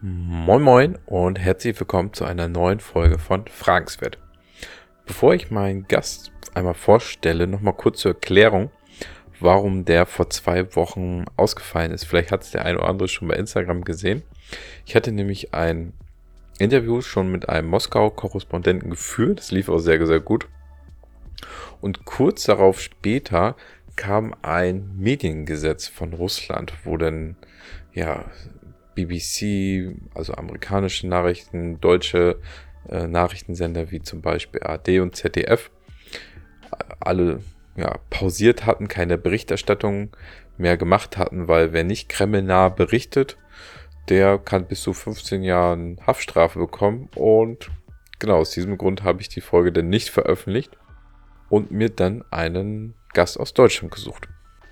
Moin Moin und herzlich willkommen zu einer neuen Folge von Fragenswert. Bevor ich meinen Gast einmal vorstelle, nochmal kurz zur Erklärung, warum der vor zwei Wochen ausgefallen ist. Vielleicht hat es der eine oder andere schon bei Instagram gesehen. Ich hatte nämlich ein Interview schon mit einem Moskau-Korrespondenten geführt. Das lief auch sehr, sehr gut. Und kurz darauf später kam ein Mediengesetz von Russland, wo dann ja BBC, also amerikanische Nachrichten, deutsche äh, Nachrichtensender wie zum Beispiel AD und ZDF alle ja, pausiert hatten, keine Berichterstattung mehr gemacht hatten, weil wer nicht kremlnah berichtet, der kann bis zu 15 Jahren Haftstrafe bekommen. Und genau aus diesem Grund habe ich die Folge dann nicht veröffentlicht und mir dann einen Gast aus Deutschland gesucht.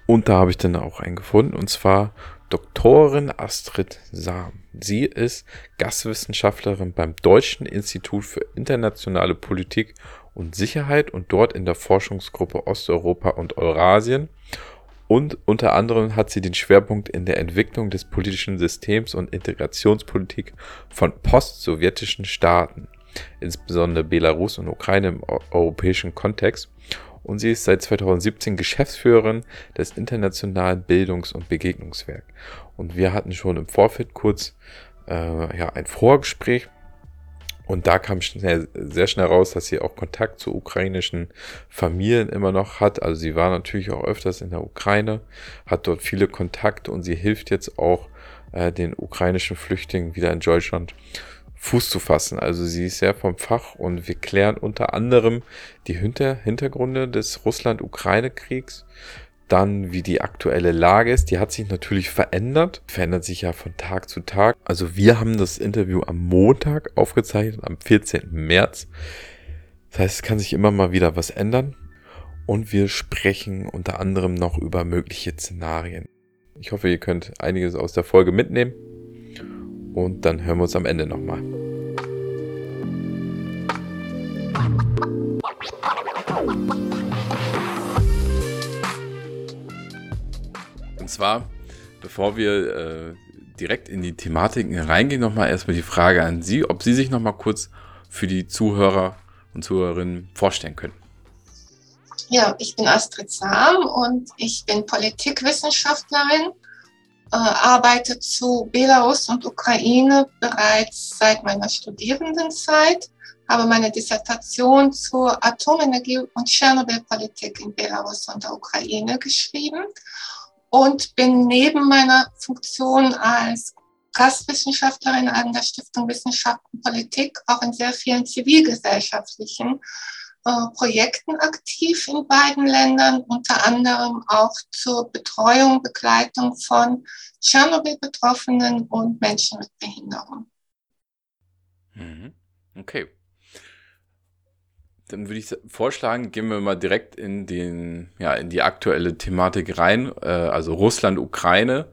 Und da habe ich dann auch einen gefunden, und zwar Doktorin Astrid Sam. Sie ist Gastwissenschaftlerin beim Deutschen Institut für internationale Politik und Sicherheit und dort in der Forschungsgruppe Osteuropa und Eurasien. Und unter anderem hat sie den Schwerpunkt in der Entwicklung des politischen Systems und Integrationspolitik von post-sowjetischen Staaten, insbesondere Belarus und Ukraine im europäischen Kontext. Und sie ist seit 2017 Geschäftsführerin des Internationalen Bildungs- und Begegnungswerk. Und wir hatten schon im Vorfeld kurz äh, ja, ein Vorgespräch und da kam schnell, sehr schnell raus, dass sie auch Kontakt zu ukrainischen Familien immer noch hat. Also sie war natürlich auch öfters in der Ukraine, hat dort viele Kontakte und sie hilft jetzt auch äh, den ukrainischen Flüchtlingen wieder in Deutschland Fuß zu fassen. Also sie ist sehr vom Fach und wir klären unter anderem die Hinter Hintergründe des Russland-Ukraine-Kriegs dann wie die aktuelle Lage ist. Die hat sich natürlich verändert, verändert sich ja von Tag zu Tag. Also wir haben das Interview am Montag aufgezeichnet, am 14. März. Das heißt, es kann sich immer mal wieder was ändern. Und wir sprechen unter anderem noch über mögliche Szenarien. Ich hoffe, ihr könnt einiges aus der Folge mitnehmen. Und dann hören wir uns am Ende nochmal. Und zwar, bevor wir äh, direkt in die Thematiken reingehen, nochmal erstmal die Frage an Sie, ob Sie sich nochmal kurz für die Zuhörer und Zuhörerinnen vorstellen können. Ja, ich bin Astrid Sam und ich bin Politikwissenschaftlerin, äh, arbeite zu Belarus und Ukraine bereits seit meiner Studierendenzeit, habe meine Dissertation zur Atomenergie und Tschernobyl-Politik in Belarus und der Ukraine geschrieben und bin neben meiner Funktion als Gastwissenschaftlerin an der Stiftung Wissenschaft und Politik auch in sehr vielen zivilgesellschaftlichen äh, Projekten aktiv in beiden Ländern, unter anderem auch zur Betreuung, Begleitung von Tschernobyl-Betroffenen und Menschen mit Behinderung. Mhm. Okay. Dann würde ich vorschlagen, gehen wir mal direkt in den, ja, in die aktuelle Thematik rein. Äh, also Russland, Ukraine.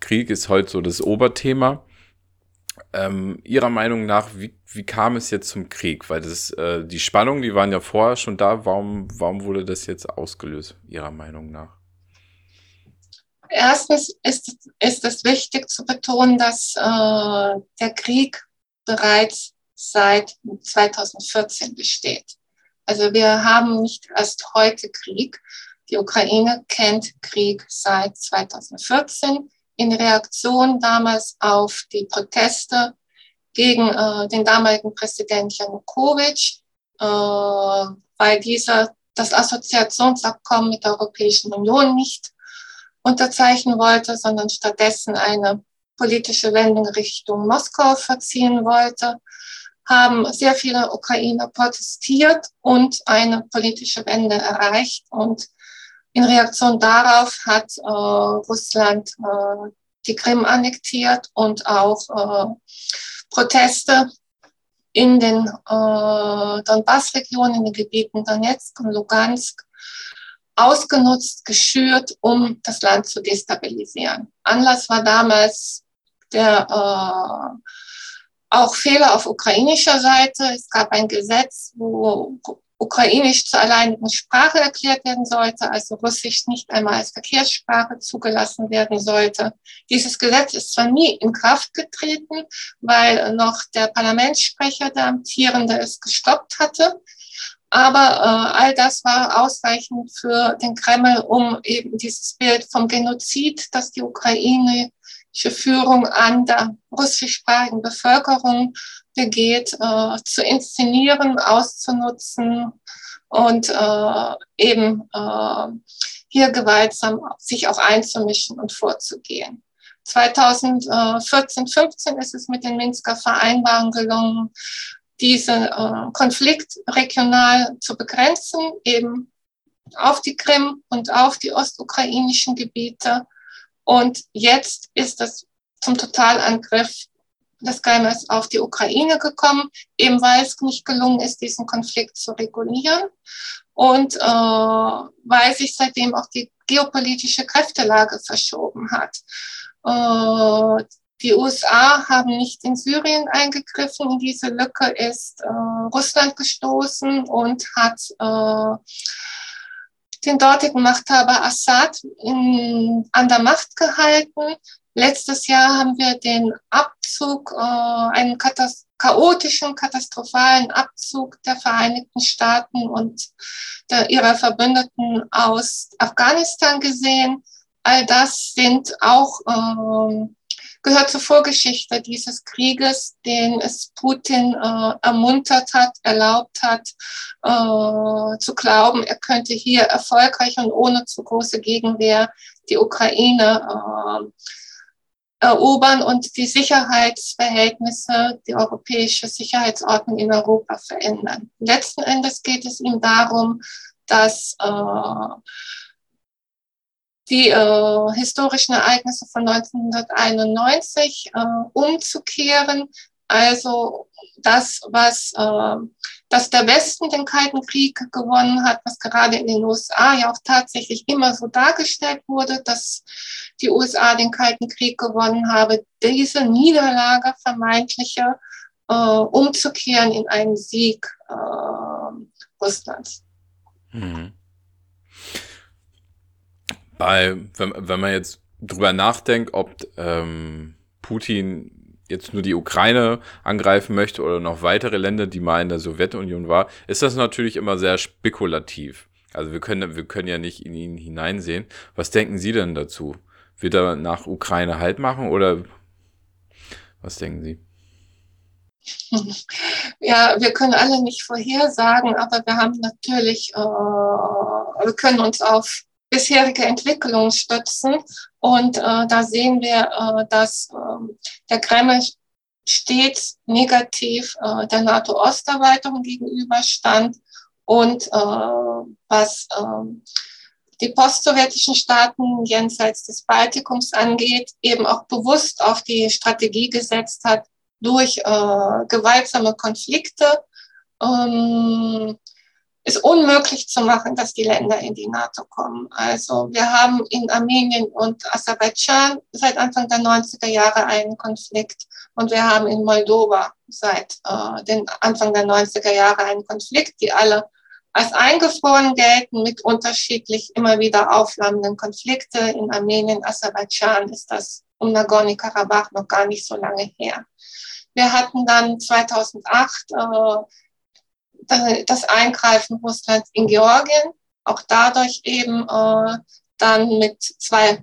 Krieg ist heute so das Oberthema. Ähm, Ihrer Meinung nach, wie, wie kam es jetzt zum Krieg? Weil das, äh, die Spannungen, die waren ja vorher schon da. Warum, warum wurde das jetzt ausgelöst, Ihrer Meinung nach? Erstens ist, ist es wichtig zu betonen, dass äh, der Krieg bereits seit 2014 besteht. Also wir haben nicht erst heute Krieg. Die Ukraine kennt Krieg seit 2014 in Reaktion damals auf die Proteste gegen äh, den damaligen Präsident Janukowitsch, äh, weil dieser das Assoziationsabkommen mit der Europäischen Union nicht unterzeichnen wollte, sondern stattdessen eine politische Wendung Richtung Moskau verziehen wollte haben sehr viele Ukrainer protestiert und eine politische Wende erreicht. Und in Reaktion darauf hat äh, Russland äh, die Krim annektiert und auch äh, Proteste in den äh, Donbass-Regionen, in den Gebieten Donetsk und Lugansk ausgenutzt, geschürt, um das Land zu destabilisieren. Anlass war damals der äh, auch Fehler auf ukrainischer Seite. Es gab ein Gesetz, wo Ukrainisch zur alleinigen Sprache erklärt werden sollte, also Russisch nicht einmal als Verkehrssprache zugelassen werden sollte. Dieses Gesetz ist zwar nie in Kraft getreten, weil noch der Parlamentssprecher, der amtierende, es gestoppt hatte. Aber äh, all das war ausreichend für den Kreml, um eben dieses Bild vom Genozid, das die ukrainische Führung an der russischsprachigen Bevölkerung begeht, äh, zu inszenieren, auszunutzen und äh, eben äh, hier gewaltsam sich auch einzumischen und vorzugehen. 2014, 15 ist es mit den Minsker Vereinbarungen gelungen, diesen äh, Konflikt regional zu begrenzen, eben auf die Krim und auf die ostukrainischen Gebiete. Und jetzt ist es zum Totalangriff des Kremls auf die Ukraine gekommen, eben weil es nicht gelungen ist, diesen Konflikt zu regulieren und äh, weil sich seitdem auch die geopolitische Kräftelage verschoben hat. Äh, die USA haben nicht in Syrien eingegriffen. In diese Lücke ist äh, Russland gestoßen und hat äh, den dortigen Machthaber Assad in, an der Macht gehalten. Letztes Jahr haben wir den Abzug, äh, einen katas chaotischen, katastrophalen Abzug der Vereinigten Staaten und der, ihrer Verbündeten aus Afghanistan gesehen. All das sind auch äh, gehört zur Vorgeschichte dieses Krieges, den es Putin äh, ermuntert hat, erlaubt hat, äh, zu glauben, er könnte hier erfolgreich und ohne zu große Gegenwehr die Ukraine äh, erobern und die Sicherheitsverhältnisse, die europäische Sicherheitsordnung in Europa verändern. Letzten Endes geht es ihm darum, dass äh, die äh, historischen Ereignisse von 1991 äh, umzukehren. Also das, was äh, dass der Westen den Kalten Krieg gewonnen hat, was gerade in den USA ja auch tatsächlich immer so dargestellt wurde, dass die USA den Kalten Krieg gewonnen habe, diese Niederlage vermeintliche äh, umzukehren in einen Sieg äh, Russlands. Mhm bei, wenn, wenn man jetzt drüber nachdenkt, ob ähm, Putin jetzt nur die Ukraine angreifen möchte oder noch weitere Länder, die mal in der Sowjetunion war, ist das natürlich immer sehr spekulativ. Also wir können, wir können ja nicht in ihn hineinsehen. Was denken Sie denn dazu? Wird er nach Ukraine Halt machen oder was denken Sie? Ja, wir können alle nicht vorhersagen, aber wir haben natürlich, äh, wir können uns auf bisherige Entwicklung stützen. Und äh, da sehen wir, äh, dass äh, der Kreml stets negativ äh, der NATO-Osterweiterung gegenüberstand und äh, was äh, die postsowjetischen Staaten jenseits des Baltikums angeht, eben auch bewusst auf die Strategie gesetzt hat, durch äh, gewaltsame Konflikte ähm, ist unmöglich zu machen, dass die Länder in die NATO kommen. Also wir haben in Armenien und Aserbaidschan seit Anfang der 90er Jahre einen Konflikt und wir haben in Moldova seit äh, den Anfang der 90er Jahre einen Konflikt, die alle als eingefroren gelten mit unterschiedlich immer wieder aufflammenden Konflikte. In Armenien, Aserbaidschan ist das um Nagorno-Karabach noch gar nicht so lange her. Wir hatten dann 2008 äh, das Eingreifen Russlands in Georgien, auch dadurch eben äh, dann mit zwei,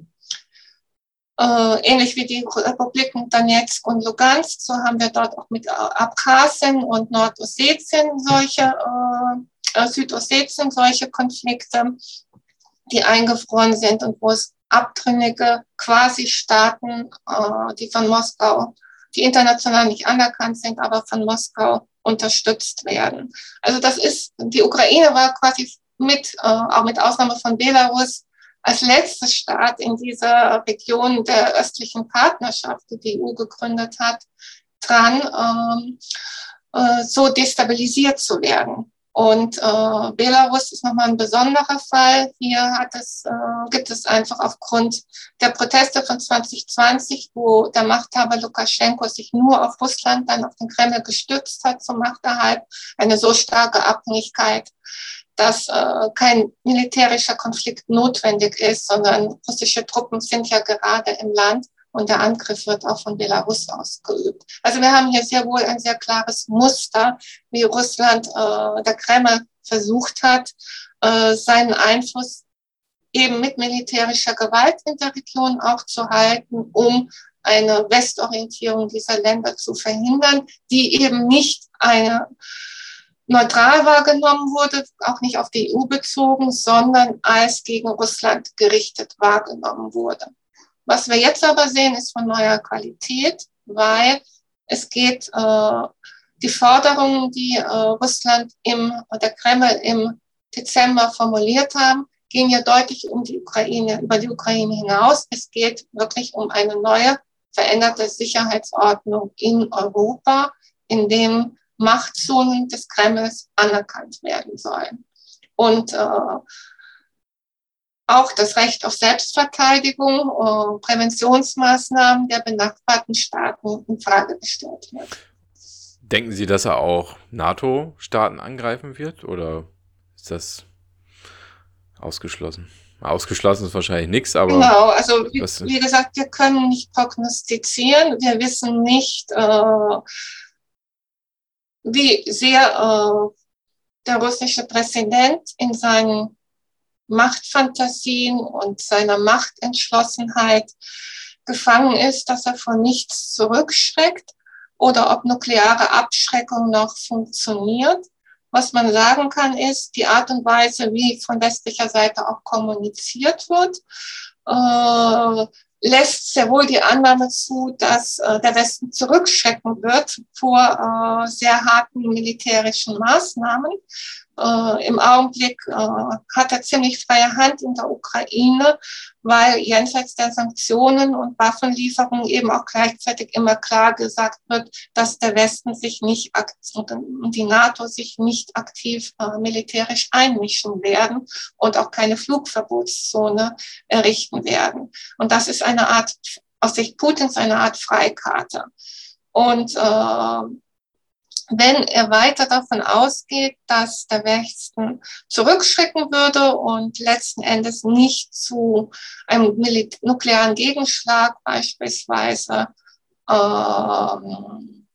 äh, ähnlich wie die Republiken Donetsk und Lugansk, so haben wir dort auch mit Abkhazien und Nordossetien solche, äh, äh, Südossetien solche Konflikte, die eingefroren sind und wo es abtrünnige Quasi-Staaten, äh, die von Moskau, die international nicht anerkannt sind, aber von Moskau unterstützt werden. Also das ist, die Ukraine war quasi mit, äh, auch mit Ausnahme von Belarus, als letzter Staat in dieser Region der östlichen Partnerschaft, die die EU gegründet hat, dran, ähm, äh, so destabilisiert zu werden. Und äh, Belarus ist nochmal ein besonderer Fall. Hier hat es, äh, gibt es einfach aufgrund der Proteste von 2020, wo der Machthaber Lukaschenko sich nur auf Russland, dann auf den Kreml gestützt hat zum Machterhalt, eine so starke Abhängigkeit, dass äh, kein militärischer Konflikt notwendig ist, sondern russische Truppen sind ja gerade im Land und der Angriff wird auch von Belarus ausgeübt. Also wir haben hier sehr wohl ein sehr klares Muster, wie Russland, äh, der Kreml versucht hat, äh, seinen Einfluss eben mit militärischer Gewalt in der Region auch zu halten, um eine Westorientierung dieser Länder zu verhindern, die eben nicht eine neutral wahrgenommen wurde, auch nicht auf die EU bezogen, sondern als gegen Russland gerichtet wahrgenommen wurde. Was wir jetzt aber sehen, ist von neuer Qualität, weil es geht, äh, die Forderungen, die äh, Russland im, der Kreml im Dezember formuliert haben, gehen ja deutlich um die Ukraine, über die Ukraine hinaus. Es geht wirklich um eine neue, veränderte Sicherheitsordnung in Europa, in dem Machtzonen des Kremls anerkannt werden sollen. Und äh, auch das Recht auf Selbstverteidigung, und Präventionsmaßnahmen der benachbarten Staaten in Frage gestellt wird. Denken Sie, dass er auch NATO-Staaten angreifen wird oder ist das ausgeschlossen? Ausgeschlossen ist wahrscheinlich nichts, aber. Genau, also wie, wie, gesagt, wir können nicht prognostizieren. Wir wissen nicht, äh, wie sehr äh, der russische Präsident in seinen Machtfantasien und seiner Machtentschlossenheit gefangen ist, dass er vor nichts zurückschreckt oder ob nukleare Abschreckung noch funktioniert. Was man sagen kann, ist die Art und Weise, wie von westlicher Seite auch kommuniziert wird, äh, lässt sehr wohl die Annahme zu, dass äh, der Westen zurückschrecken wird vor äh, sehr harten militärischen Maßnahmen äh, im Augenblick äh, hat er ziemlich freie Hand in der Ukraine, weil jenseits der Sanktionen und Waffenlieferungen eben auch gleichzeitig immer klar gesagt wird, dass der Westen sich nicht und die NATO sich nicht aktiv äh, militärisch einmischen werden und auch keine Flugverbotszone errichten werden. Und das ist eine Art, aus Sicht Putins eine Art Freikarte. Und äh, wenn er weiter davon ausgeht, dass der Westen zurückschrecken würde und letzten Endes nicht zu einem nuklearen Gegenschlag beispielsweise ähm,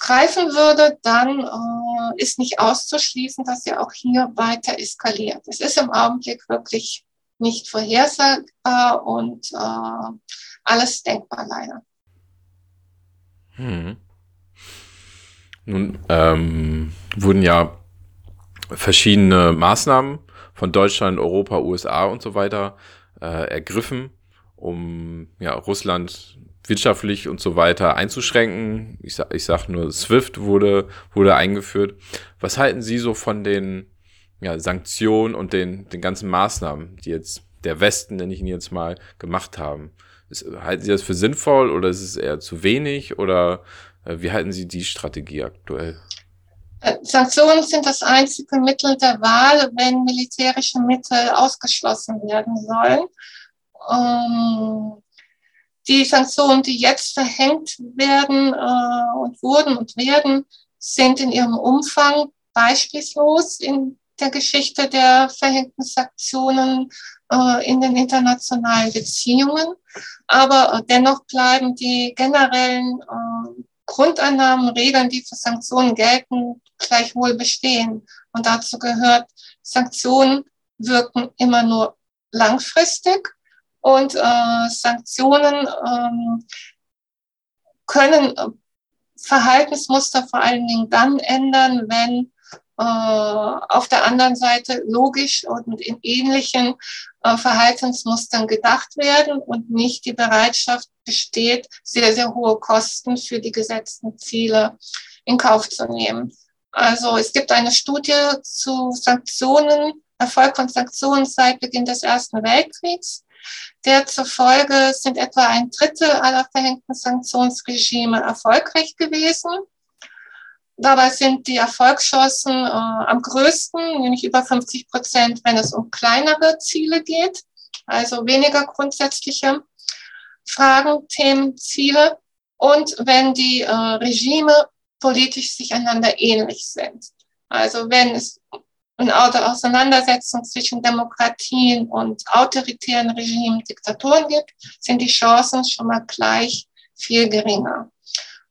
greifen würde, dann äh, ist nicht auszuschließen, dass er auch hier weiter eskaliert. Es ist im Augenblick wirklich nicht vorhersagbar und äh, alles denkbar leider. Hm. Nun ähm, wurden ja verschiedene Maßnahmen von Deutschland, Europa, USA und so weiter äh, ergriffen, um ja, Russland wirtschaftlich und so weiter einzuschränken. Ich sag, ich sag nur, SWIFT wurde, wurde eingeführt. Was halten Sie so von den ja, Sanktionen und den, den ganzen Maßnahmen, die jetzt der Westen, nenne ich ihn jetzt mal, gemacht haben? Ist, halten Sie das für sinnvoll oder ist es eher zu wenig oder wie halten Sie die Strategie aktuell? Äh, Sanktionen sind das einzige Mittel der Wahl, wenn militärische Mittel ausgeschlossen werden sollen. Ähm, die Sanktionen, die jetzt verhängt werden äh, und wurden und werden, sind in ihrem Umfang beispielslos in der Geschichte der verhängten Sanktionen in den internationalen Beziehungen. Aber dennoch bleiben die generellen Grundannahmen, Regeln, die für Sanktionen gelten, gleichwohl bestehen. Und dazu gehört, Sanktionen wirken immer nur langfristig und äh, Sanktionen ähm, können äh, Verhaltensmuster vor allen Dingen dann ändern, wenn äh, auf der anderen Seite logisch und in ähnlichen äh, Verhaltensmustern gedacht werden und nicht die Bereitschaft besteht, sehr, sehr hohe Kosten für die gesetzten Ziele in Kauf zu nehmen. Also es gibt eine Studie zu Sanktionen, Erfolg von Sanktionen seit Beginn des Ersten Weltkriegs. Der zufolge sind etwa ein Drittel aller verhängten Sanktionsregime erfolgreich gewesen. Dabei sind die Erfolgschancen äh, am größten, nämlich über 50 Prozent, wenn es um kleinere Ziele geht, also weniger grundsätzliche Fragen, Themen, Ziele und wenn die äh, Regime politisch sich einander ähnlich sind. Also wenn es eine Auseinandersetzung zwischen Demokratien und autoritären Regimen, Diktaturen gibt, sind die Chancen schon mal gleich viel geringer.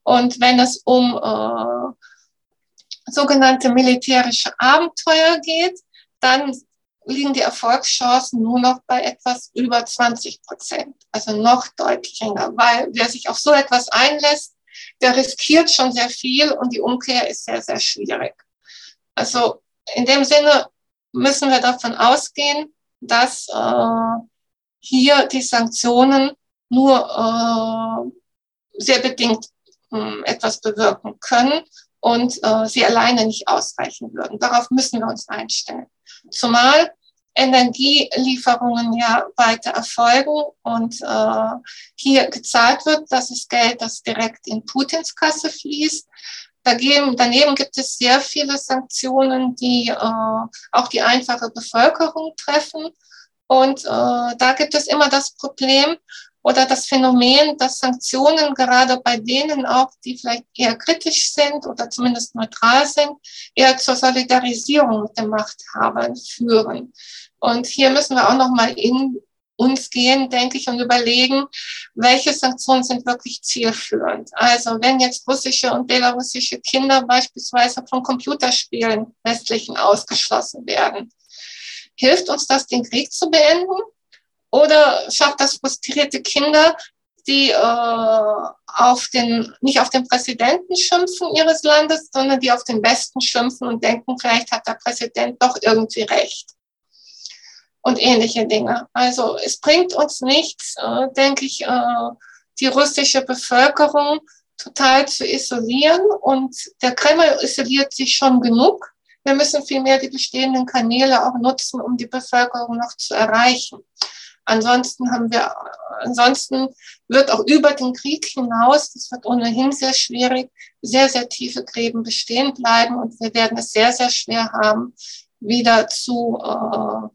Und wenn es um äh, sogenannte militärische Abenteuer geht, dann liegen die Erfolgschancen nur noch bei etwas über 20 Prozent, also noch deutlich geringer, weil wer sich auf so etwas einlässt, der riskiert schon sehr viel und die Umkehr ist sehr, sehr schwierig. Also in dem Sinne müssen wir davon ausgehen, dass äh, hier die Sanktionen nur äh, sehr bedingt äh, etwas bewirken können und äh, sie alleine nicht ausreichen würden. Darauf müssen wir uns einstellen. Zumal Energielieferungen ja weiter erfolgen und äh, hier gezahlt wird, das ist Geld, das direkt in Putins Kasse fließt. Dagegen, daneben gibt es sehr viele Sanktionen, die äh, auch die einfache Bevölkerung treffen. Und äh, da gibt es immer das Problem, oder das Phänomen, dass Sanktionen gerade bei denen auch, die vielleicht eher kritisch sind oder zumindest neutral sind, eher zur Solidarisierung mit den Machthabern führen. Und hier müssen wir auch nochmal in uns gehen, denke ich, und überlegen, welche Sanktionen sind wirklich zielführend. Also wenn jetzt russische und belarussische Kinder beispielsweise von Computerspielen westlichen ausgeschlossen werden, hilft uns das, den Krieg zu beenden? Oder schafft das frustrierte Kinder, die äh, auf den, nicht auf den Präsidenten schimpfen ihres Landes, sondern die auf den Westen schimpfen und denken, vielleicht hat der Präsident doch irgendwie recht. Und ähnliche Dinge. Also es bringt uns nichts, äh, denke ich, äh, die russische Bevölkerung total zu isolieren. Und der Kreml isoliert sich schon genug. Wir müssen vielmehr die bestehenden Kanäle auch nutzen, um die Bevölkerung noch zu erreichen. Ansonsten haben wir, ansonsten wird auch über den Krieg hinaus, das wird ohnehin sehr schwierig, sehr, sehr tiefe Gräben bestehen bleiben und wir werden es sehr, sehr schwer haben, wieder zu äh,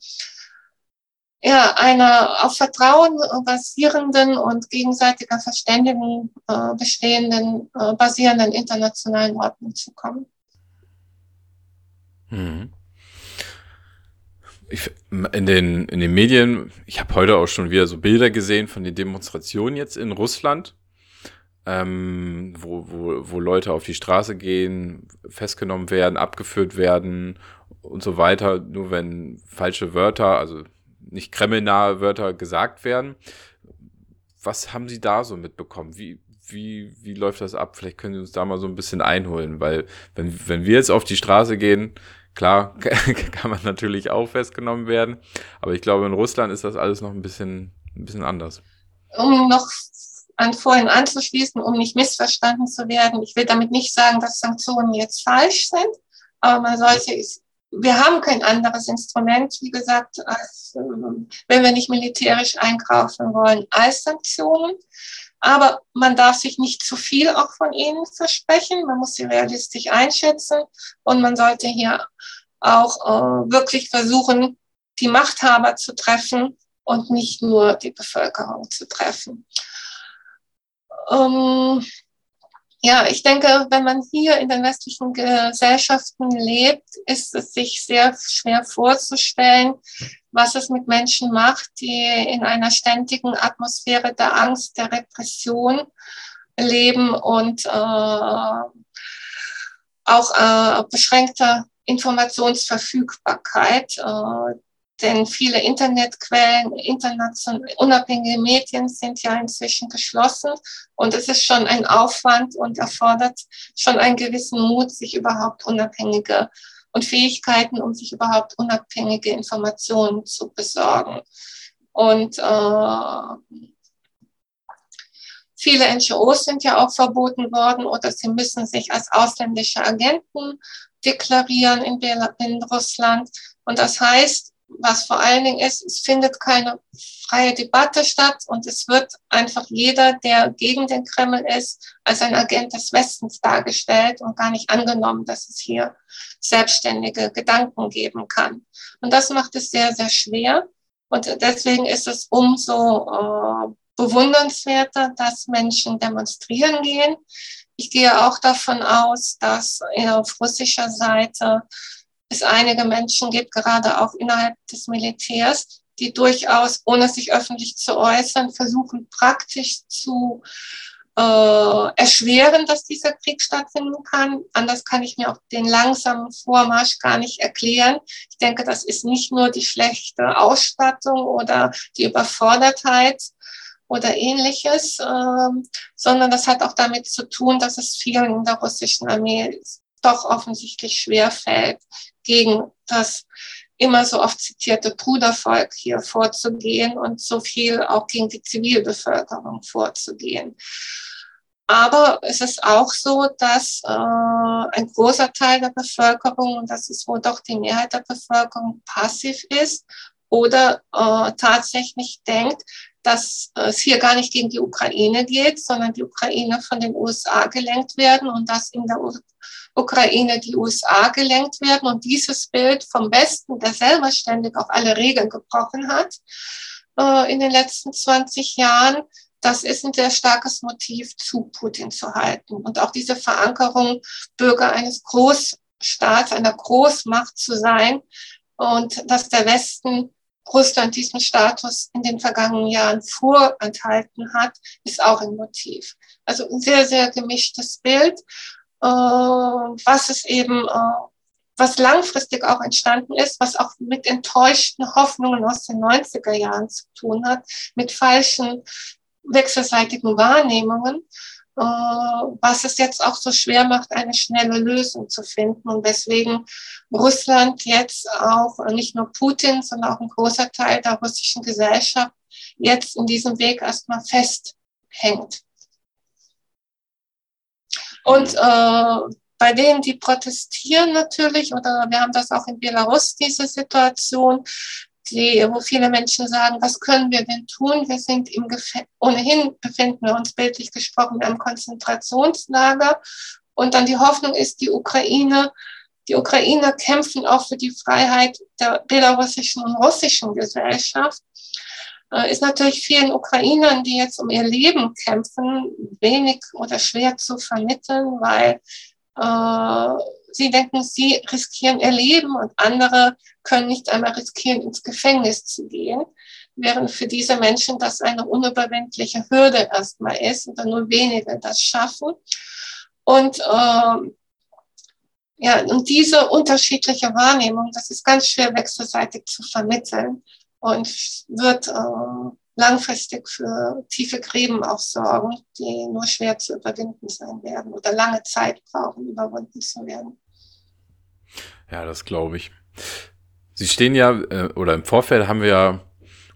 ja, einer auf Vertrauen basierenden und gegenseitiger Verständigung äh, bestehenden, äh, basierenden internationalen Ordnung zu kommen. Mhm ich, in, den, in den Medien, ich habe heute auch schon wieder so Bilder gesehen von den Demonstrationen jetzt in Russland, ähm, wo, wo, wo Leute auf die Straße gehen, festgenommen werden, abgeführt werden und so weiter, nur wenn falsche Wörter, also nicht kremlnahe Wörter gesagt werden. Was haben Sie da so mitbekommen? Wie, wie, wie läuft das ab? Vielleicht können Sie uns da mal so ein bisschen einholen, weil wenn, wenn wir jetzt auf die Straße gehen, Klar kann man natürlich auch festgenommen werden, aber ich glaube, in Russland ist das alles noch ein bisschen, ein bisschen anders. Um noch an vorhin anzuschließen, um nicht missverstanden zu werden, ich will damit nicht sagen, dass Sanktionen jetzt falsch sind, aber man sollte, wir haben kein anderes Instrument, wie gesagt, als, ähm, wenn wir nicht militärisch einkaufen wollen, als Sanktionen. Aber man darf sich nicht zu viel auch von ihnen versprechen. Man muss sie realistisch einschätzen und man sollte hier auch äh, wirklich versuchen, die Machthaber zu treffen und nicht nur die Bevölkerung zu treffen. Ähm, ja, ich denke, wenn man hier in den westlichen Gesellschaften lebt, ist es sich sehr schwer vorzustellen, was es mit Menschen macht, die in einer ständigen Atmosphäre der Angst, der Repression leben und äh, auch äh, beschränkter Informationsverfügbarkeit. Äh, denn viele Internetquellen, international, unabhängige Medien sind ja inzwischen geschlossen und es ist schon ein Aufwand und erfordert schon einen gewissen Mut, sich überhaupt unabhängige und Fähigkeiten, um sich überhaupt unabhängige Informationen zu besorgen. Und äh, viele NGOs sind ja auch verboten worden oder sie müssen sich als ausländische Agenten deklarieren in, in Russland. Und das heißt, was vor allen Dingen ist, es findet keine freie Debatte statt und es wird einfach jeder, der gegen den Kreml ist, als ein Agent des Westens dargestellt und gar nicht angenommen, dass es hier selbstständige Gedanken geben kann. Und das macht es sehr, sehr schwer. Und deswegen ist es umso äh, bewundernswerter, dass Menschen demonstrieren gehen. Ich gehe auch davon aus, dass auf russischer Seite es einige Menschen gibt, gerade auch innerhalb des Militärs, die durchaus, ohne sich öffentlich zu äußern, versuchen praktisch zu äh, erschweren, dass dieser Krieg stattfinden kann. Anders kann ich mir auch den langsamen Vormarsch gar nicht erklären. Ich denke, das ist nicht nur die schlechte Ausstattung oder die Überfordertheit oder ähnliches, ähm, sondern das hat auch damit zu tun, dass es vielen in der russischen Armee doch offensichtlich schwer fällt, gegen das immer so oft zitierte Brudervolk hier vorzugehen und so viel auch gegen die Zivilbevölkerung vorzugehen. Aber es ist auch so, dass äh, ein großer Teil der Bevölkerung, und das ist wohl doch die Mehrheit der Bevölkerung, passiv ist oder äh, tatsächlich denkt, dass es hier gar nicht gegen die Ukraine geht, sondern die Ukraine von den USA gelenkt werden und dass in der Ukraine die USA gelenkt werden. Und dieses Bild vom Westen, der selber ständig auch alle Regeln gebrochen hat äh, in den letzten 20 Jahren, das ist ein sehr starkes Motiv, zu Putin zu halten. Und auch diese Verankerung, Bürger eines Großstaats, einer Großmacht zu sein und dass der Westen Russland diesen Status in den vergangenen Jahren vorenthalten hat, ist auch ein Motiv. Also ein sehr, sehr gemischtes Bild, äh, was es eben, äh, was langfristig auch entstanden ist, was auch mit enttäuschten Hoffnungen aus den 90er Jahren zu tun hat, mit falschen wechselseitigen Wahrnehmungen was es jetzt auch so schwer macht, eine schnelle Lösung zu finden und weswegen Russland jetzt auch nicht nur Putin, sondern auch ein großer Teil der russischen Gesellschaft jetzt in diesem Weg erstmal festhängt. Und äh, bei denen, die protestieren natürlich, oder wir haben das auch in Belarus, diese Situation, die, wo viele Menschen sagen, was können wir denn tun? Wir sind im Gefä ohnehin befinden wir uns bildlich gesprochen in einem Konzentrationslager. Und dann die Hoffnung ist, die Ukraine, die Ukrainer kämpfen auch für die Freiheit der belarussischen und russischen Gesellschaft. Äh, ist natürlich vielen Ukrainern, die jetzt um ihr Leben kämpfen, wenig oder schwer zu vermitteln, weil äh, sie denken, sie riskieren ihr Leben und andere können nicht einmal riskieren, ins Gefängnis zu gehen, während für diese Menschen das eine unüberwindliche Hürde erstmal ist und dann nur wenige das schaffen. Und ähm, ja, und diese unterschiedliche Wahrnehmung, das ist ganz schwer wechselseitig zu vermitteln und wird äh, langfristig für tiefe Gräben auch sorgen, die nur schwer zu überwinden sein werden oder lange Zeit brauchen, überwunden zu werden. Ja, das glaube ich. Sie stehen ja, äh, oder im Vorfeld haben wir ja,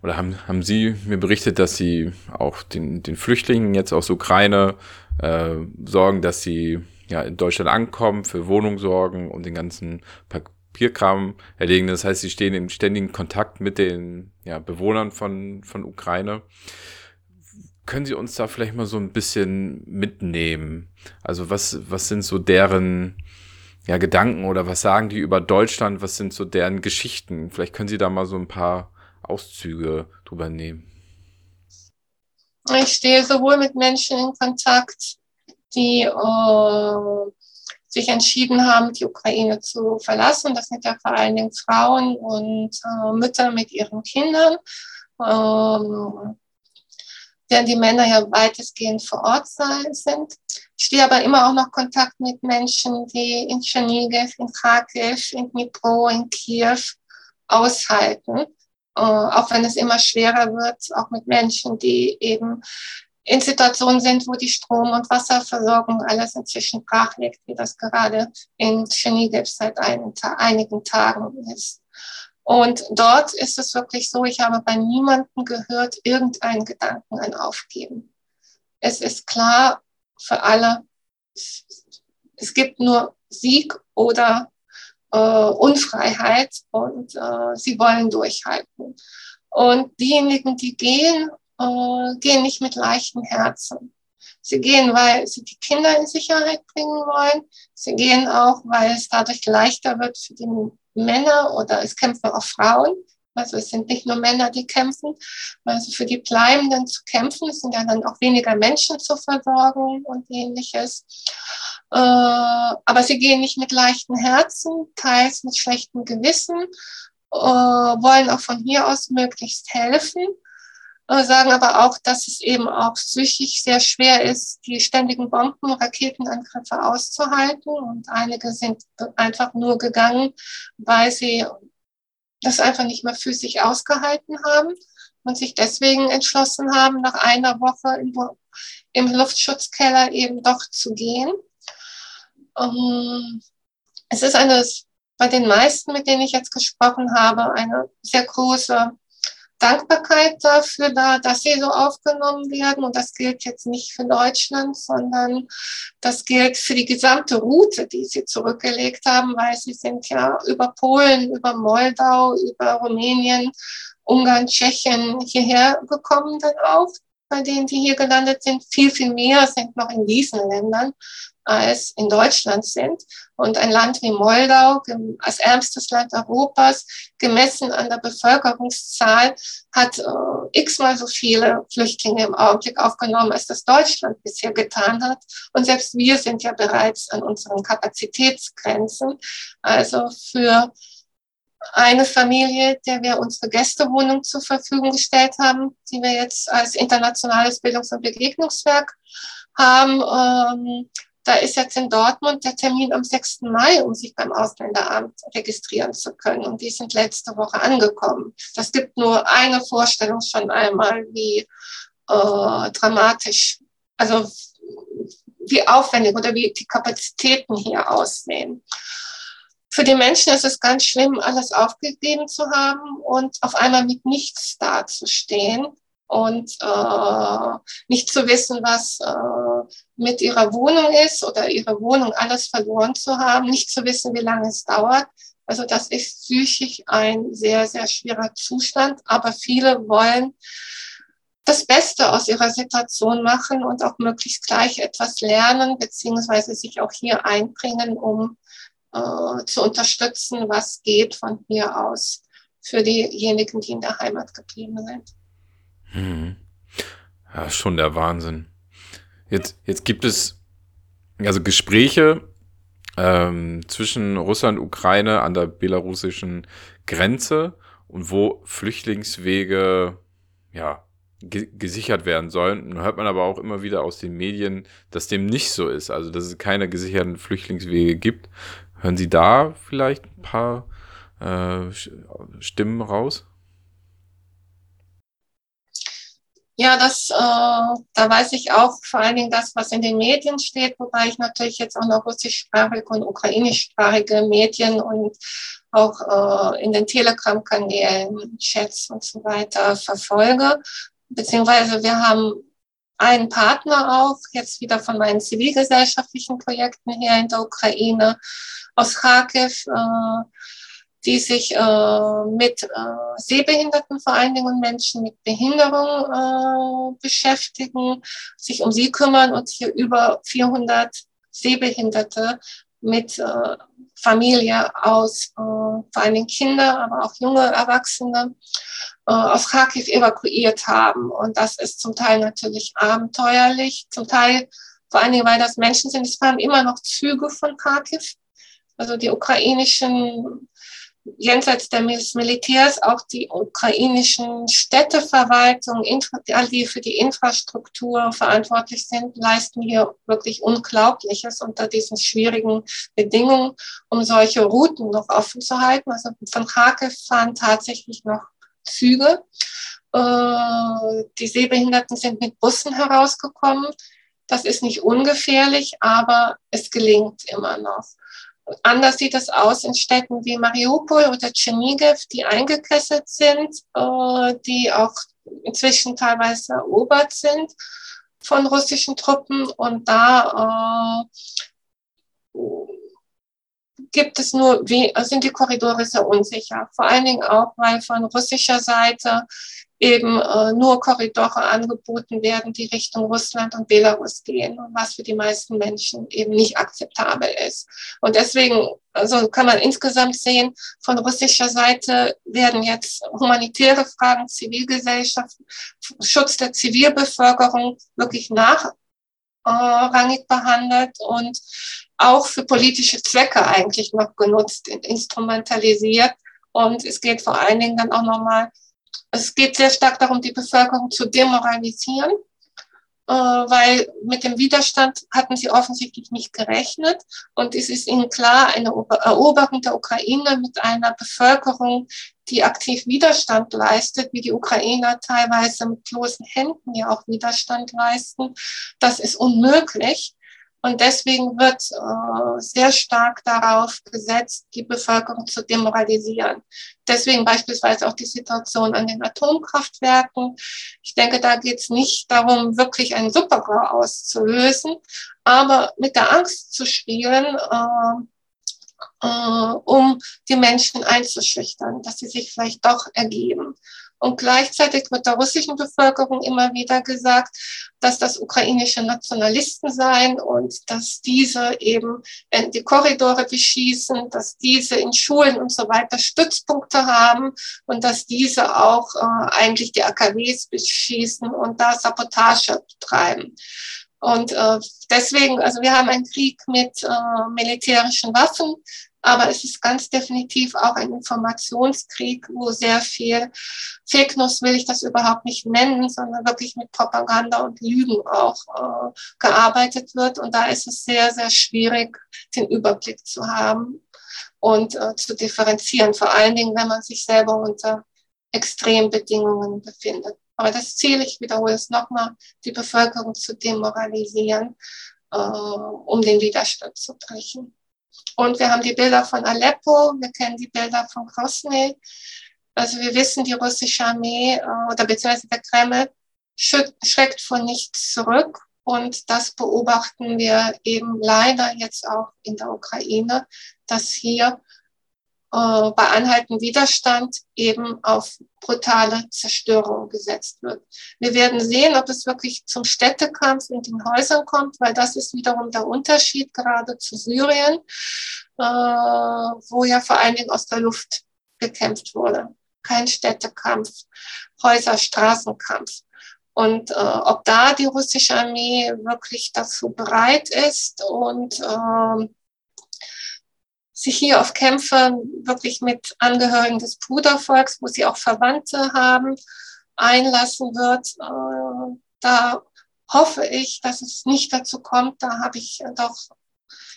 oder haben, haben Sie mir berichtet, dass Sie auch den, den Flüchtlingen jetzt aus Ukraine äh, sorgen, dass sie ja in Deutschland ankommen, für Wohnung sorgen und den ganzen Papierkram erlegen. Das heißt, Sie stehen in ständigen Kontakt mit den ja, Bewohnern von, von Ukraine. Können Sie uns da vielleicht mal so ein bisschen mitnehmen? Also was, was sind so deren ja, Gedanken oder was sagen die über Deutschland? Was sind so deren Geschichten? Vielleicht können Sie da mal so ein paar Auszüge drüber nehmen. Ich stehe sowohl mit Menschen in Kontakt, die äh, sich entschieden haben, die Ukraine zu verlassen. Das sind ja vor allen Dingen Frauen und äh, Mütter mit ihren Kindern. Ähm, während die Männer ja weitestgehend vor Ort sind. Ich stehe aber immer auch noch Kontakt mit Menschen, die in Tschernigiv, in Kharkiv, in Dnipro, in Kiew aushalten. Äh, auch wenn es immer schwerer wird, auch mit Menschen, die eben in Situationen sind, wo die Strom- und Wasserversorgung alles inzwischen brach liegt, wie das gerade in Tschernigiv seit einigen Tagen ist. Und dort ist es wirklich so, ich habe bei niemandem gehört, irgendeinen Gedanken an Aufgeben. Es ist klar für alle, es gibt nur Sieg oder äh, Unfreiheit und äh, sie wollen durchhalten. Und diejenigen, die gehen, äh, gehen nicht mit leichten Herzen. Sie gehen, weil sie die Kinder in Sicherheit bringen wollen. Sie gehen auch, weil es dadurch leichter wird für die Männer oder es kämpfen auch Frauen. Also es sind nicht nur Männer, die kämpfen. Also für die Bleibenden zu kämpfen, es sind ja dann auch weniger Menschen zur Versorgung und ähnliches. Äh, aber sie gehen nicht mit leichten Herzen, teils mit schlechtem Gewissen, äh, wollen auch von hier aus möglichst helfen äh, sagen aber auch, dass es eben auch psychisch sehr schwer ist, die ständigen Bomben, Raketenangriffe auszuhalten. Und einige sind einfach nur gegangen, weil sie das einfach nicht mehr physisch ausgehalten haben und sich deswegen entschlossen haben, nach einer Woche im, im Luftschutzkeller eben doch zu gehen. Ähm, es ist eine, bei den meisten, mit denen ich jetzt gesprochen habe, eine sehr große Dankbarkeit dafür da, dass sie so aufgenommen werden. Und das gilt jetzt nicht für Deutschland, sondern das gilt für die gesamte Route, die sie zurückgelegt haben, weil sie sind ja über Polen, über Moldau, über Rumänien, Ungarn, Tschechien hierher gekommen dann auch. Bei denen, die hier gelandet sind, viel, viel mehr sind noch in diesen Ländern als in Deutschland sind. Und ein Land wie Moldau, als ärmstes Land Europas, gemessen an der Bevölkerungszahl, hat äh, x-mal so viele Flüchtlinge im Augenblick aufgenommen, als das Deutschland bisher getan hat. Und selbst wir sind ja bereits an unseren Kapazitätsgrenzen. Also für eine Familie, der wir unsere Gästewohnung zur Verfügung gestellt haben, die wir jetzt als internationales Bildungs- und Begegnungswerk haben, ähm, da ist jetzt in Dortmund der Termin am 6. Mai, um sich beim Ausländeramt registrieren zu können. Und die sind letzte Woche angekommen. Das gibt nur eine Vorstellung schon einmal, wie äh, dramatisch, also wie aufwendig oder wie die Kapazitäten hier aussehen. Für die Menschen ist es ganz schlimm, alles aufgegeben zu haben und auf einmal mit nichts dazustehen und äh, nicht zu wissen, was äh, mit ihrer Wohnung ist oder ihre Wohnung alles verloren zu haben, nicht zu wissen, wie lange es dauert. Also das ist psychisch ein sehr, sehr schwerer Zustand, aber viele wollen das Beste aus ihrer Situation machen und auch möglichst gleich etwas lernen, beziehungsweise sich auch hier einbringen, um äh, zu unterstützen, was geht von hier aus für diejenigen, die in der Heimat geblieben sind. Hm. Ja, schon der Wahnsinn. Jetzt, jetzt gibt es also Gespräche ähm, zwischen Russland und Ukraine an der belarussischen Grenze und wo Flüchtlingswege ja ge gesichert werden sollen. Nun hört man aber auch immer wieder aus den Medien, dass dem nicht so ist, also dass es keine gesicherten Flüchtlingswege gibt. Hören Sie da vielleicht ein paar äh, Stimmen raus? Ja, das, äh, da weiß ich auch vor allen Dingen das, was in den Medien steht, wobei ich natürlich jetzt auch noch russischsprachige und ukrainischsprachige Medien und auch äh, in den Telegram-Kanälen, Chats und so weiter verfolge. Beziehungsweise wir haben einen Partner auch, jetzt wieder von meinen zivilgesellschaftlichen Projekten hier in der Ukraine, aus Kharkiv, äh, die sich äh, mit äh, Sehbehinderten vor allen Dingen und Menschen mit Behinderung äh, beschäftigen, sich um sie kümmern und hier über 400 Sehbehinderte mit äh, Familie aus, äh, vor allen Dingen Kinder, aber auch junge Erwachsene äh, aus Kharkiv evakuiert haben. Und das ist zum Teil natürlich abenteuerlich, zum Teil vor allen Dingen, weil das Menschen sind, es fahren immer noch Züge von Kharkiv. Also die ukrainischen jenseits des Militärs auch die ukrainischen Städteverwaltung, all die für die Infrastruktur verantwortlich sind, leisten hier wirklich Unglaubliches unter diesen schwierigen Bedingungen, um solche Routen noch offen zu halten. Also von Kharkiv fahren tatsächlich noch Züge. Äh, die Sehbehinderten sind mit Bussen herausgekommen. Das ist nicht ungefährlich, aber es gelingt immer noch. Anders sieht es aus in Städten wie Mariupol oder Tschernigiv, die eingekesselt sind, äh, die auch inzwischen teilweise erobert sind von russischen Truppen. Und da äh, gibt es nur, sind die Korridore sehr unsicher. Vor allen Dingen auch, weil von russischer Seite eben äh, nur Korridore angeboten werden, die Richtung Russland und Belarus gehen, was für die meisten Menschen eben nicht akzeptabel ist. Und deswegen, also kann man insgesamt sehen, von russischer Seite werden jetzt humanitäre Fragen, Zivilgesellschaft, Schutz der Zivilbevölkerung wirklich nachrangig behandelt und auch für politische Zwecke eigentlich noch genutzt, instrumentalisiert. Und es geht vor allen Dingen dann auch nochmal es geht sehr stark darum, die Bevölkerung zu demoralisieren, äh, weil mit dem Widerstand hatten sie offensichtlich nicht gerechnet. Und es ist ihnen klar, eine Eroberung der Ukraine mit einer Bevölkerung, die aktiv Widerstand leistet, wie die Ukrainer teilweise mit bloßen Händen ja auch Widerstand leisten, das ist unmöglich. Und deswegen wird äh, sehr stark darauf gesetzt, die Bevölkerung zu demoralisieren. Deswegen beispielsweise auch die Situation an den Atomkraftwerken. Ich denke, da geht es nicht darum, wirklich einen Supergau auszulösen, aber mit der Angst zu spielen, äh, äh, um die Menschen einzuschüchtern, dass sie sich vielleicht doch ergeben. Und gleichzeitig wird der russischen Bevölkerung immer wieder gesagt, dass das ukrainische Nationalisten seien und dass diese eben die Korridore beschießen, dass diese in Schulen und so weiter Stützpunkte haben und dass diese auch äh, eigentlich die AKWs beschießen und da Sabotage betreiben. Und äh, deswegen, also wir haben einen Krieg mit äh, militärischen Waffen, aber es ist ganz definitiv auch ein Informationskrieg, wo sehr viel Fake News will ich das überhaupt nicht nennen, sondern wirklich mit Propaganda und Lügen auch äh, gearbeitet wird. Und da ist es sehr, sehr schwierig, den Überblick zu haben und äh, zu differenzieren, vor allen Dingen, wenn man sich selber unter Extrembedingungen befindet. Aber das Ziel, ich wiederhole es nochmal, die Bevölkerung zu demoralisieren, äh, um den Widerstand zu brechen. Und wir haben die Bilder von Aleppo, wir kennen die Bilder von Grosny. Also wir wissen, die russische Armee äh, oder beziehungsweise der Kreml schreckt vor nichts zurück. Und das beobachten wir eben leider jetzt auch in der Ukraine, dass hier äh, bei anhaltendem Widerstand eben auf brutale Zerstörung gesetzt wird. Wir werden sehen, ob es wirklich zum Städtekampf in den Häusern kommt, weil das ist wiederum der Unterschied gerade zu Syrien, äh, wo ja vor allen Dingen aus der Luft gekämpft wurde. Kein Städtekampf, Häuser, Straßenkampf. Und äh, ob da die russische Armee wirklich dazu bereit ist und äh, sich hier auf Kämpfe wirklich mit Angehörigen des Brudervolks, wo sie auch Verwandte haben, einlassen wird. Äh, da hoffe ich, dass es nicht dazu kommt. Da habe ich doch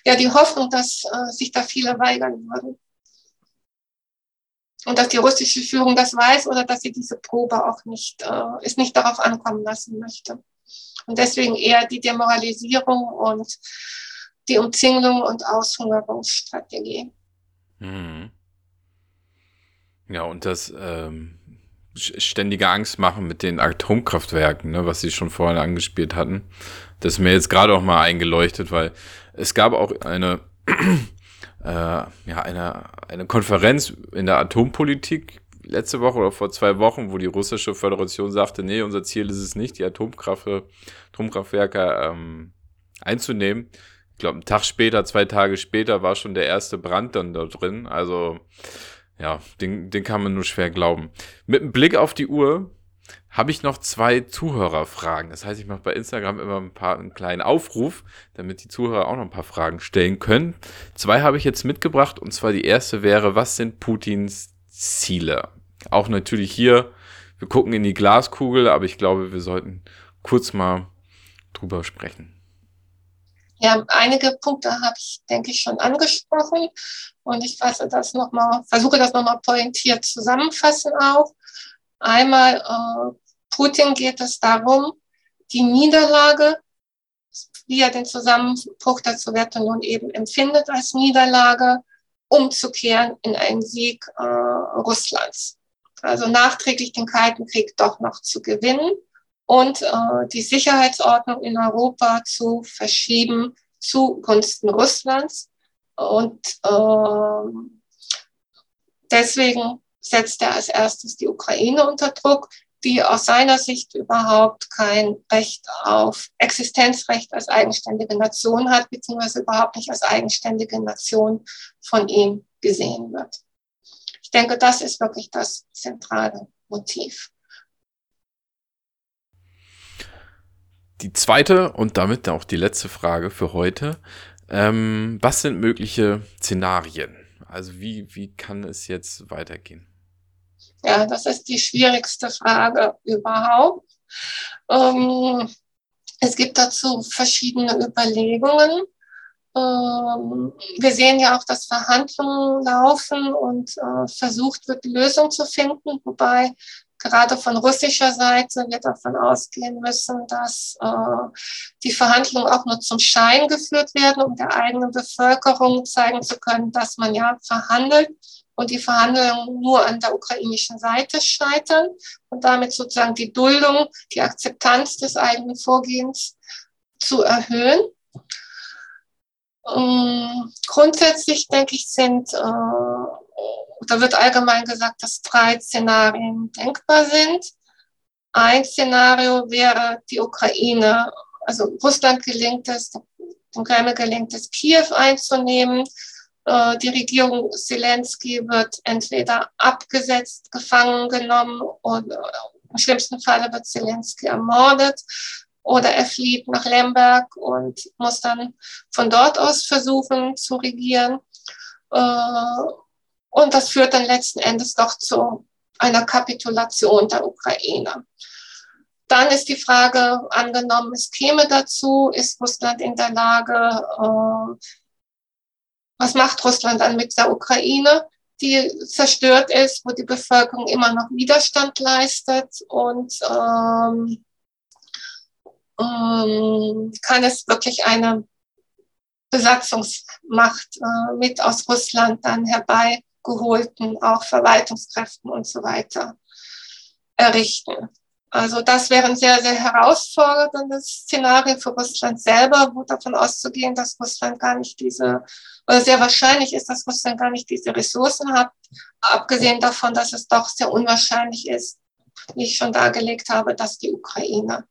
ja die Hoffnung, dass äh, sich da viele weigern würden. Und dass die russische Führung das weiß oder dass sie diese Probe auch nicht, äh, es nicht darauf ankommen lassen möchte. Und deswegen eher die Demoralisierung und die Umzingelung und Aushungerungsstrategie. Mhm. Ja, und das ähm, ständige Angst machen mit den Atomkraftwerken, ne, was Sie schon vorhin angespielt hatten, das ist mir jetzt gerade auch mal eingeleuchtet, weil es gab auch eine, äh, ja, eine, eine Konferenz in der Atompolitik letzte Woche oder vor zwei Wochen, wo die russische Föderation sagte, nee, unser Ziel ist es nicht, die Atomkraft, Atomkraftwerke ähm, einzunehmen glaube, einen Tag später, zwei Tage später war schon der erste Brand dann da drin. Also, ja, den, den kann man nur schwer glauben. Mit einem Blick auf die Uhr habe ich noch zwei Zuhörerfragen. Das heißt, ich mache bei Instagram immer ein paar einen kleinen Aufruf, damit die Zuhörer auch noch ein paar Fragen stellen können. Zwei habe ich jetzt mitgebracht und zwar die erste wäre, was sind Putins Ziele? Auch natürlich hier, wir gucken in die Glaskugel, aber ich glaube, wir sollten kurz mal drüber sprechen. Ja, einige Punkte habe ich, denke ich, schon angesprochen und ich fasse das noch mal, versuche das nochmal pointiert zusammenfassen auch. Einmal, äh, Putin geht es darum, die Niederlage, wie er den Zusammenbruch der Sowjetunion eben empfindet als Niederlage, umzukehren in einen Sieg äh, Russlands. Also nachträglich den Kalten Krieg doch noch zu gewinnen und äh, die Sicherheitsordnung in Europa zu verschieben zugunsten Russlands. Und äh, deswegen setzt er als erstes die Ukraine unter Druck, die aus seiner Sicht überhaupt kein Recht auf Existenzrecht als eigenständige Nation hat, beziehungsweise überhaupt nicht als eigenständige Nation von ihm gesehen wird. Ich denke, das ist wirklich das zentrale Motiv. Die zweite und damit auch die letzte Frage für heute. Ähm, was sind mögliche Szenarien? Also wie, wie kann es jetzt weitergehen? Ja, das ist die schwierigste Frage überhaupt. Ähm, es gibt dazu verschiedene Überlegungen. Ähm, wir sehen ja auch, dass Verhandlungen laufen und äh, versucht wird, Lösungen zu finden, wobei gerade von russischer Seite wir davon ausgehen müssen, dass äh, die Verhandlungen auch nur zum Schein geführt werden, um der eigenen Bevölkerung zeigen zu können, dass man ja verhandelt und die Verhandlungen nur an der ukrainischen Seite scheitern und damit sozusagen die Duldung, die Akzeptanz des eigenen Vorgehens zu erhöhen. Ähm, grundsätzlich denke ich, sind, äh, da wird allgemein gesagt, dass drei Szenarien denkbar sind. Ein Szenario wäre die Ukraine, also Russland gelingt es, dem Kreml gelingt es, Kiew einzunehmen äh, die Regierung Zelensky wird entweder abgesetzt, gefangen genommen und äh, im schlimmsten Falle wird Zelensky ermordet oder er flieht nach Lemberg und muss dann von dort aus versuchen zu regieren. Äh, und das führt dann letzten Endes doch zu einer Kapitulation der Ukraine. Dann ist die Frage, angenommen, es käme dazu, ist Russland in der Lage, was macht Russland dann mit der Ukraine, die zerstört ist, wo die Bevölkerung immer noch Widerstand leistet und ähm, ähm, kann es wirklich eine Besatzungsmacht äh, mit aus Russland dann herbeigeholten, auch Verwaltungskräften und so weiter errichten. Also das wäre ein sehr, sehr herausforderndes Szenario für Russland selber, wo davon auszugehen, dass Russland gar nicht diese, oder sehr wahrscheinlich ist, dass Russland gar nicht diese Ressourcen hat, abgesehen davon, dass es doch sehr unwahrscheinlich ist, wie ich schon dargelegt habe, dass die Ukraine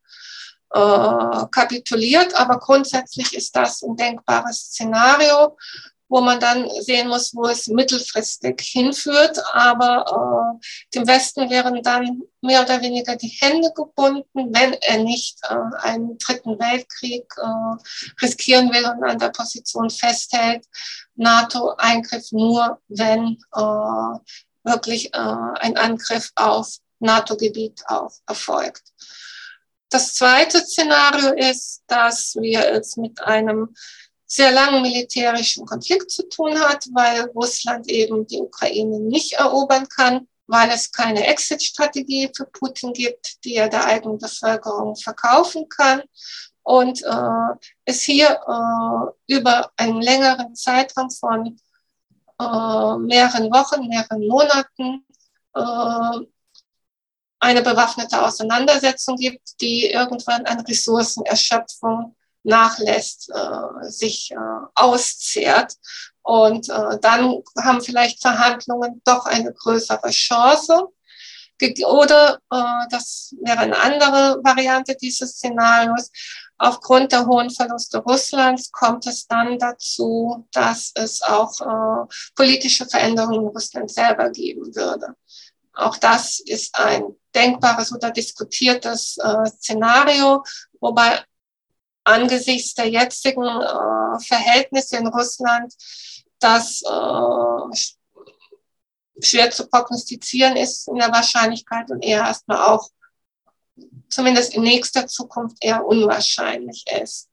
äh, kapituliert. Aber grundsätzlich ist das ein denkbares Szenario wo man dann sehen muss, wo es mittelfristig hinführt. Aber äh, dem Westen wären dann mehr oder weniger die Hände gebunden, wenn er nicht äh, einen dritten Weltkrieg äh, riskieren will und an der Position festhält. NATO-Eingriff nur, wenn äh, wirklich äh, ein Angriff auf NATO-Gebiet auch erfolgt. Das zweite Szenario ist, dass wir es mit einem sehr langen militärischen Konflikt zu tun hat, weil Russland eben die Ukraine nicht erobern kann, weil es keine Exit-Strategie für Putin gibt, die er der eigenen Bevölkerung verkaufen kann. Und äh, es hier äh, über einen längeren Zeitraum von äh, mehreren Wochen, mehreren Monaten äh, eine bewaffnete Auseinandersetzung gibt, die irgendwann an Ressourcenerschöpfung nachlässt, äh, sich äh, auszehrt. Und äh, dann haben vielleicht Verhandlungen doch eine größere Chance. Oder, äh, das wäre eine andere Variante dieses Szenarios, aufgrund der hohen Verluste Russlands kommt es dann dazu, dass es auch äh, politische Veränderungen in Russland selber geben würde. Auch das ist ein denkbares oder diskutiertes äh, Szenario, wobei angesichts der jetzigen äh, Verhältnisse in Russland das äh, schwer zu prognostizieren ist in der Wahrscheinlichkeit und eher erstmal auch zumindest in nächster Zukunft eher unwahrscheinlich ist.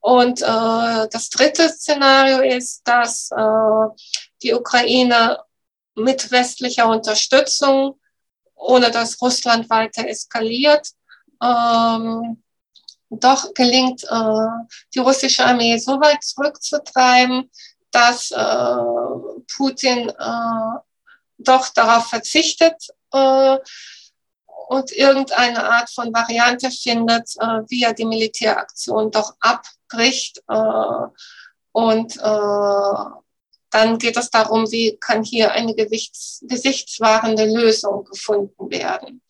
Und äh, das dritte Szenario ist, dass äh, die Ukraine mit westlicher Unterstützung, ohne dass Russland weiter eskaliert, ähm, doch gelingt, äh, die russische Armee so weit zurückzutreiben, dass äh, Putin äh, doch darauf verzichtet äh, und irgendeine Art von Variante findet, äh, wie er die Militäraktion doch abbricht äh, und äh, dann geht es darum, wie kann hier eine gewichts, gesichtswahrende Lösung gefunden werden.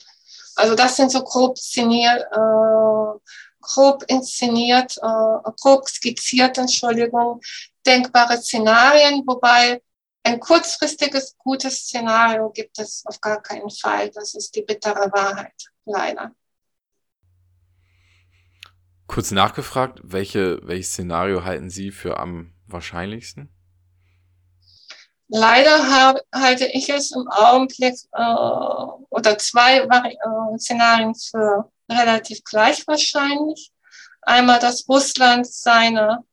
Also das sind so grob, szenier, äh, grob inszeniert, äh, grob skizziert, Entschuldigung, denkbare Szenarien, wobei ein kurzfristiges gutes Szenario gibt es auf gar keinen Fall. Das ist die bittere Wahrheit, leider. Kurz nachgefragt, welche, welches Szenario halten Sie für am wahrscheinlichsten? Leider hab, halte ich es im Augenblick äh, oder zwei Vari äh, Szenarien für relativ gleich wahrscheinlich. Einmal, dass Russland seine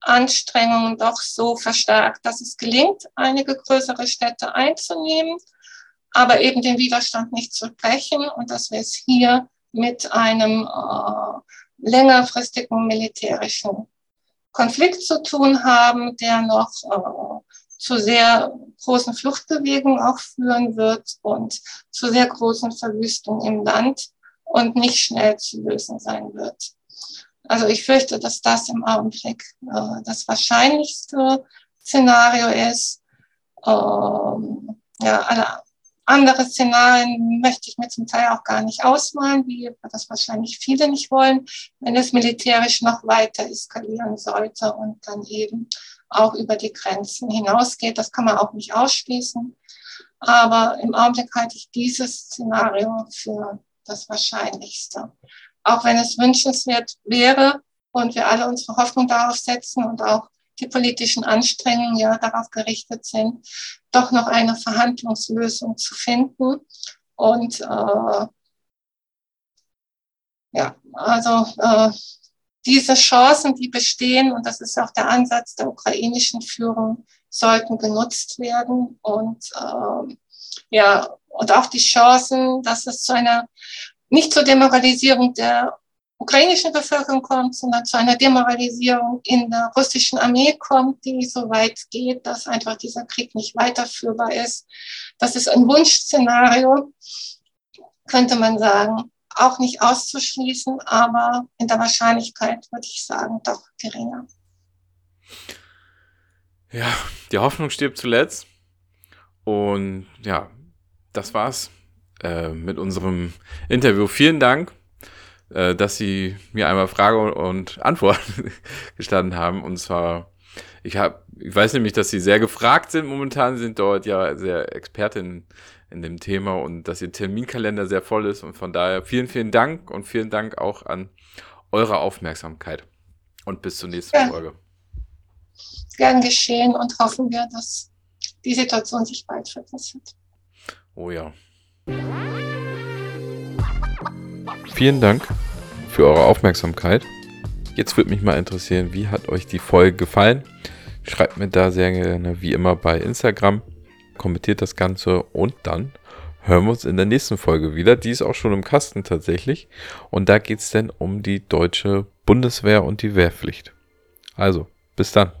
Anstrengungen doch so verstärkt, dass es gelingt, einige größere Städte einzunehmen, aber eben den Widerstand nicht zu brechen und dass wir es hier mit einem äh, längerfristigen militärischen Konflikt zu tun haben, der noch äh, zu sehr großen Fluchtbewegungen auch führen wird und zu sehr großen Verwüstungen im Land und nicht schnell zu lösen sein wird. Also ich fürchte, dass das im Augenblick äh, das wahrscheinlichste Szenario ist. Ähm, ja, alle andere Szenarien möchte ich mir zum Teil auch gar nicht ausmalen, wie das wahrscheinlich viele nicht wollen, wenn es militärisch noch weiter eskalieren sollte und dann eben auch über die Grenzen hinausgeht. Das kann man auch nicht ausschließen. Aber im Augenblick halte ich dieses Szenario für das Wahrscheinlichste. Auch wenn es wünschenswert wäre und wir alle unsere Hoffnung darauf setzen und auch die politischen Anstrengungen ja darauf gerichtet sind, doch noch eine Verhandlungslösung zu finden. Und äh, ja, also äh, diese Chancen, die bestehen, und das ist auch der Ansatz der ukrainischen Führung, sollten genutzt werden. Und äh, ja, und auch die Chancen, dass es zu einer nicht zur Demoralisierung der ukrainischen Bevölkerung kommt, sondern zu einer Demoralisierung in der russischen Armee kommt, die so weit geht, dass einfach dieser Krieg nicht weiterführbar ist. Das ist ein Wunschszenario, könnte man sagen, auch nicht auszuschließen, aber in der Wahrscheinlichkeit würde ich sagen, doch geringer. Ja, die Hoffnung stirbt zuletzt. Und ja, das war's äh, mit unserem Interview. Vielen Dank äh, dass Sie mir einmal Frage und Antwort gestanden haben. Und zwar, ich habe, ich weiß nämlich, dass Sie sehr gefragt sind momentan, sind dort ja sehr Expertin in dem Thema und dass Ihr Terminkalender sehr voll ist. Und von daher vielen, vielen Dank und vielen Dank auch an eure Aufmerksamkeit. Und bis zur nächsten ja. Folge. Gern geschehen und hoffen wir, dass die Situation sich bald verbessert. Oh ja. Vielen Dank für eure Aufmerksamkeit. Jetzt würde mich mal interessieren, wie hat euch die Folge gefallen? Schreibt mir da sehr gerne wie immer bei Instagram, kommentiert das Ganze und dann hören wir uns in der nächsten Folge wieder. Die ist auch schon im Kasten tatsächlich. Und da geht es dann um die deutsche Bundeswehr und die Wehrpflicht. Also, bis dann.